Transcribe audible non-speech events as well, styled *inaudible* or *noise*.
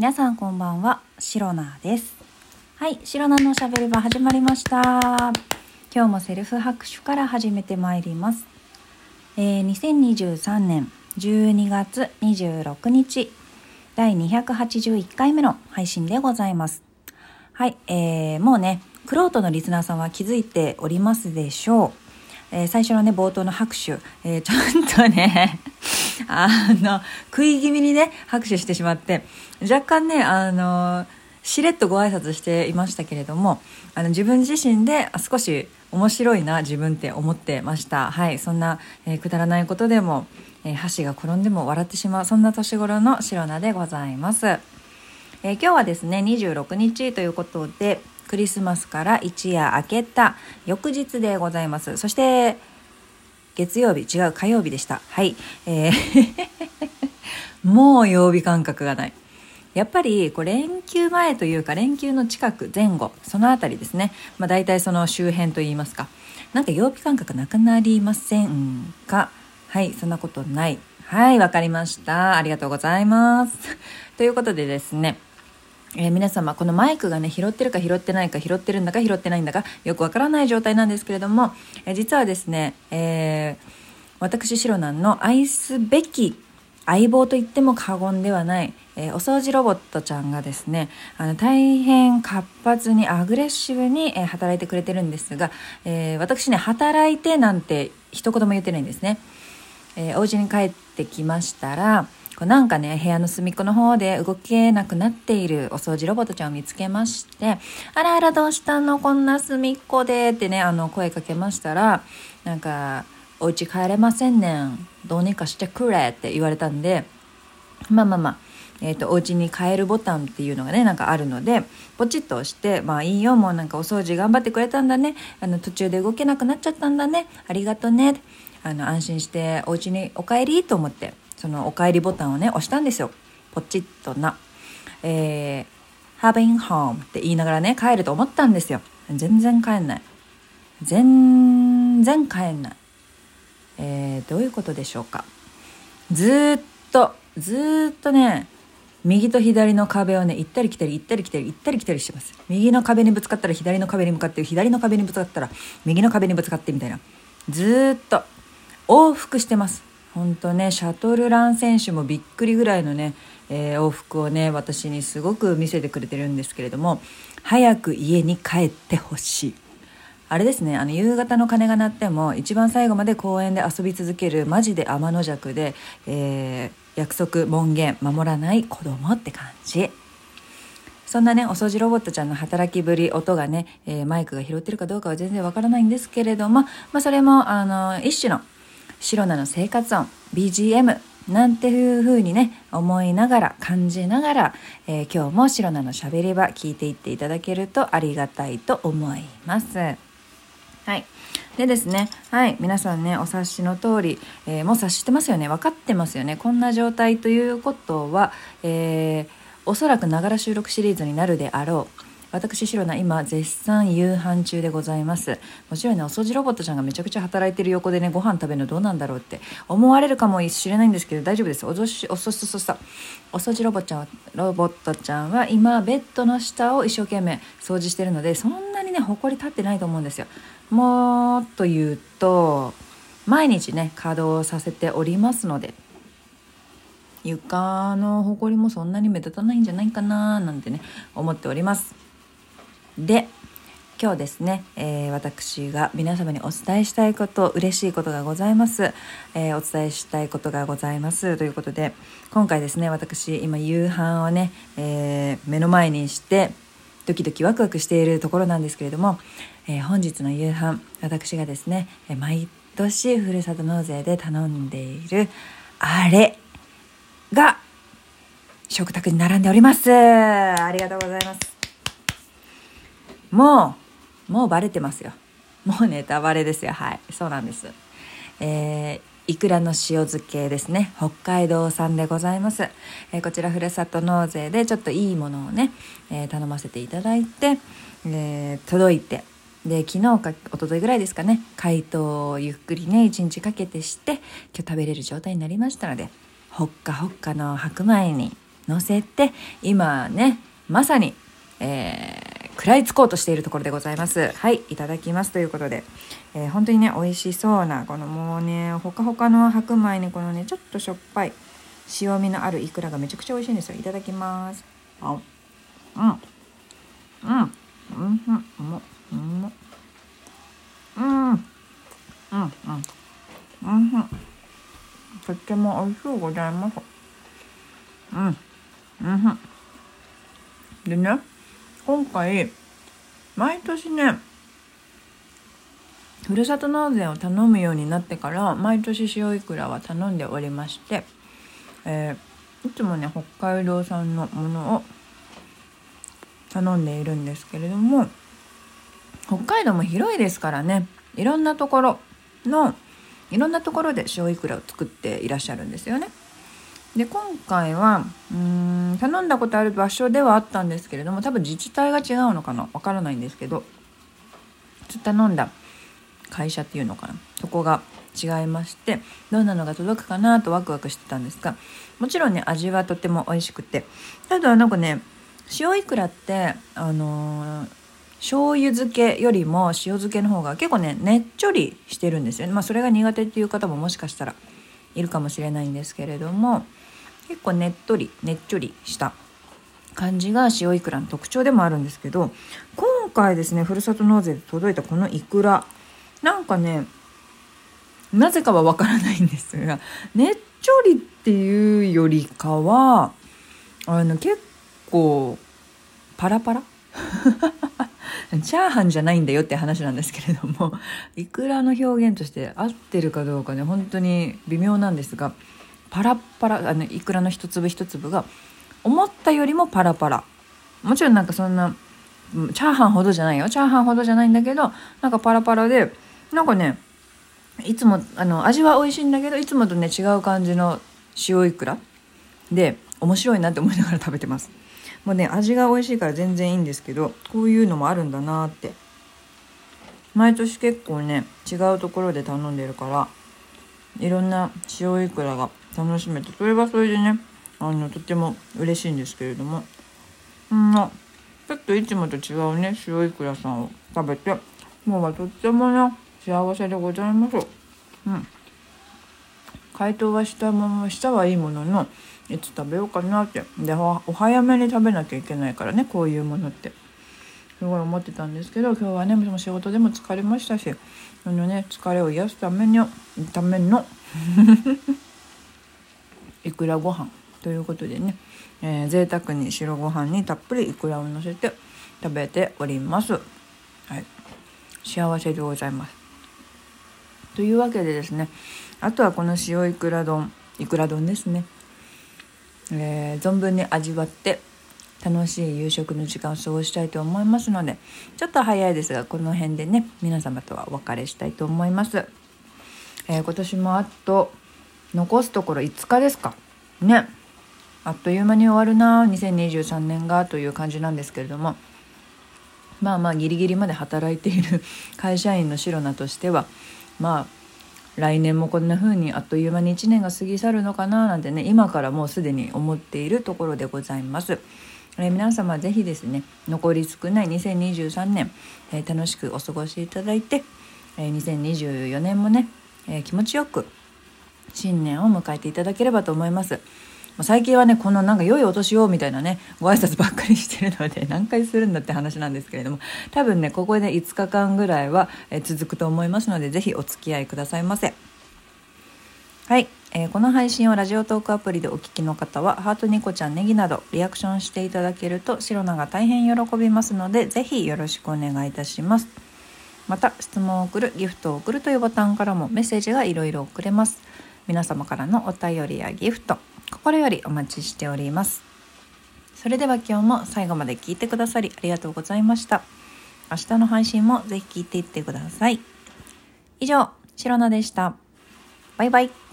皆さんこんばんは、シロナです。はい、シロナのおしゃべり場始まりました。今日もセルフ拍手から始めてまいります。えー2023年12月26日、第281回目の配信でございます。はい、えーもうね、クロートのリスナーさんは気づいておりますでしょう。えー最初のね、冒頭の拍手、えーちょっとね、*laughs* あの、食い気味にね、拍手してしまって、若干ね、あの、しれっとご挨拶していましたけれども、あの、自分自身で少し面白いな、自分って思ってました。はい、そんな、えーくだらないことでも、えー箸が転んでも笑ってしまう、そんな年頃のシロナでございます。えー今日はですね26日ということでクリスマスから一夜明けた翌日でございます。そして月曜日違う火曜日でした。はい、えー *laughs* もう曜日感覚がない。やっぱりこう連休前というか連休の近く前後そのあたりですね、まあ、大体その周辺といいますか。なんか曜日感覚なくなりませんか？はいそんなことない。はいわかりました。ありがとうございます。ということでですね。えー皆様このマイクがね拾ってるか拾ってないか拾ってるんだか拾ってないんだかよくわからない状態なんですけれども、えー実はですね、えー私シロナンの愛すべき相棒と言っても過言ではない、えーお掃除ロボットちゃんがですねあの大変活発にアグレッシブに、えー働いてくれてるんですが、えー私ね働いてなんて一言も言ってないんですね。えーお家に帰ってきましたらこうなんかね部屋の隅っこの方で動けなくなっているお掃除ロボットちゃんを見つけまして「あらあらどうしたの？こんな隅っこで」ってねあの声かけましたらなんか「お家帰れませんねん。どうにかしてくれ」って言われたんでまあまあまあえー、とお家に帰るボタンっていうのがねなんかあるのでポチッと押して「まあいいよもうなんかお掃除頑張ってくれたんだね。あの途中で動けなくなっちゃったんだね。ありがとね」あの安心してお家にお帰りと思ってそのお帰りボタンをね押したんですよ。ポチッとな「えー、having home」って言いながらね帰ると思ったんですよ。全然帰んない。全然帰んない。えーどういうことでしょうか。ずっとずっとね右と左の壁をね行ったり来たり行ったり来たり行ったり来たりしてます。右の壁にぶつかったら左の壁に向かって左の壁にぶつかったら右の壁にぶつかってみたいな。ずっと往復してます。本当ねシャトルラン選手もびっくりぐらいのね、えー往復をね私にすごく見せてくれてるんですけれども早く家に帰ってほしい。あれですねあの夕方の鐘が鳴っても一番最後まで公園で遊び続けるマジで天の弱で、えー約束門限守らない子供って感じ。そんなねお掃除ロボットちゃんの働きぶり音がね、えーマイクが拾ってるかどうかは全然わからないんですけれども、まあ、それもあの一種のシロナの生活音 BGM なんていう風にね思いながら感じながら、えー今日もシロナのしゃべり場聞いていっていただけるとありがたいと思います。はい。でですね、はい、皆さんね、お察しの通り、えーもう察してますよね、分かってますよね。こんな状態ということは、えーおそらくながら収録シリーズになるであろう。私、シロナ、今、絶賛夕飯中でございます。もちろんね、お掃除ロボットちゃんがめちゃくちゃ働いてる横でね、ご飯食べるのどうなんだろうって思われるかもしれないんですけど、大丈夫です。おぞし、おそそそそ。お掃除ロボちゃん、ロボットちゃんは今、ベッドの下を一生懸命掃除してるので、そんなにね、埃立ってないと思うんですよ。もっと言うと、毎日ね、稼働させておりますので、床のほこりもそんなに目立たないんじゃないかななんてね思っておりますで今日ですね、えー私が皆様にお伝えしたいこと嬉しいことがございます、えーお伝えしたいことがございます。ということで今回ですね私今夕飯をね、えー目の前にしてドキドキワクワクしているところなんですけれども、え本日の夕飯私がですねえ毎年ふるさと納税で頼んでいるあれが食卓に並んでおります。ありがとうございます。もうもうバレてますよ。もうネタバレですよ。はい。そうなんです。えーいくらの塩漬けですね。北海道産でございます、えーこちらふるさと納税でちょっといいものをね、えー頼ませていただいて、えー届いて。で昨日か一昨日ぐらいですかね。解凍をゆっくりね一日かけてして今日食べれる状態になりましたのでほっかほっかの白米に乗せて今ねまさに、えー、食らいつこうとしているところでございます。はいいただきます。ということで、えー、本当にね美味しそうなこのもうねほかほかの白米にこのねちょっとしょっぱい塩味のあるイクラがめちゃくちゃ美味しいんですよ。いただきます。あうん。うん。うん。うん。うん。うん。うん。うん。うん。うん。とっても美味しゅうございますうん。うん。でね今回毎年ねふるさと納税を頼むようになってから毎年塩いくらは頼んでおりまして、えー、いつもね北海道産のものを頼んでいるんですけれども北海道も広いですからねいろんなところのいろんなところで塩いくらを作っていらっしゃるんですよね。で今回はうん頼んだことある場所ではあったんですけれども多分自治体が違うのかな？わからないんですけど頼んだ会社っていうのかな？そこが違いましてどんなのが届くかなとワクワクしてたんですがもちろんね味はとても美味しくてただなんかね塩いくらってあのー、醤油漬けよりも塩漬けの方が結構ねねっちょりしてるんですよね。まあそれが苦手っていう方ももしかしたらいるかもしれないんですけれども結構ねっとりねっちょりした感じが塩いくらの特徴でもあるんですけど今回ですねふるさと納税で届いたこのいくらなんかねなぜかはわからないんですがねっちょりっていうよりかはあの結構パラパラ？*laughs* チャーハンじゃないんだよって話なんですけれどもいくらの表現として合ってるかどうかね本当に微妙なんですがパラパラあのいくらの一粒一粒が思ったよりもパラパラ。もちろんなんかそんなチャーハンほどじゃないよ。チャーハンほどじゃないんだけどなんかパラパラでなんかねいつもあの味は美味しいんだけどいつもとね違う感じの塩いくらで面白いなって思いながら食べてます。もうね味が美味しいから全然いいんですけどこういうのもあるんだなって。毎年結構ね違うところで頼んでるからいろんな塩いくらが楽しめてそれはそれでねあのとても嬉しいんですけれども。うんちょっといつもと違うね塩いくらさんを食べてもうとってもね幸せでございます。うん。解凍はしたものしたはいいもののいつ食べようかなって。でお早めに食べなきゃいけないからねこういうものって。すごい思ってたんですけど今日はねも仕事でも疲れましたしあのね疲れを癒すためのためのいくらご飯ということでね、えー、贅沢に白ご飯にたっぷりいくらをのせて食べております。はい、幸せでございます。というわけでですねあとはこの塩いくら丼いくら丼ですね、えー、存分に味わって楽しい夕食の時間を過ごしたいと思いますのでちょっと早いですがこの辺でね皆様とはお別れしたいと思います、えー、今年もあと残すところ5日ですか。ね。あっという間に終わるな。2023年がという感じなんですけれども。まあまあギリギリまで働いている *laughs* 会社員のシロナとしては。まあ来年もこんな風にあっという間に1年が過ぎ去るのかななんてね今からもうすでに思っているところでございます。えー、皆様ぜひですね残り少ない2023年、えー、楽しくお過ごしいただいて、えー、2024年もね、え気持ちよく新年を迎えていただければと思います。最近はねこのなんか良いお年をみたいなねご挨拶ばっかりしてるので *laughs* 何回するんだって話なんですけれども多分ねここで5日間ぐらいは、続くと思いますので是非お付き合いくださいませ。はい、えー、この配信をラジオトークアプリでお聞きの方はハートニコちゃんネギなどリアクションしていただけるとシロナが大変喜びますのでぜひよろしくお願いいたしますまた質問を送るギフトを送るというボタンからもメッセージがいろいろ送れます皆様からのお便りやギフト心よりお待ちしております。それでは今日も最後まで聞いてくださりありがとうございました。明日の配信もぜひ聞いていってください。以上シロナでした。バイバイ。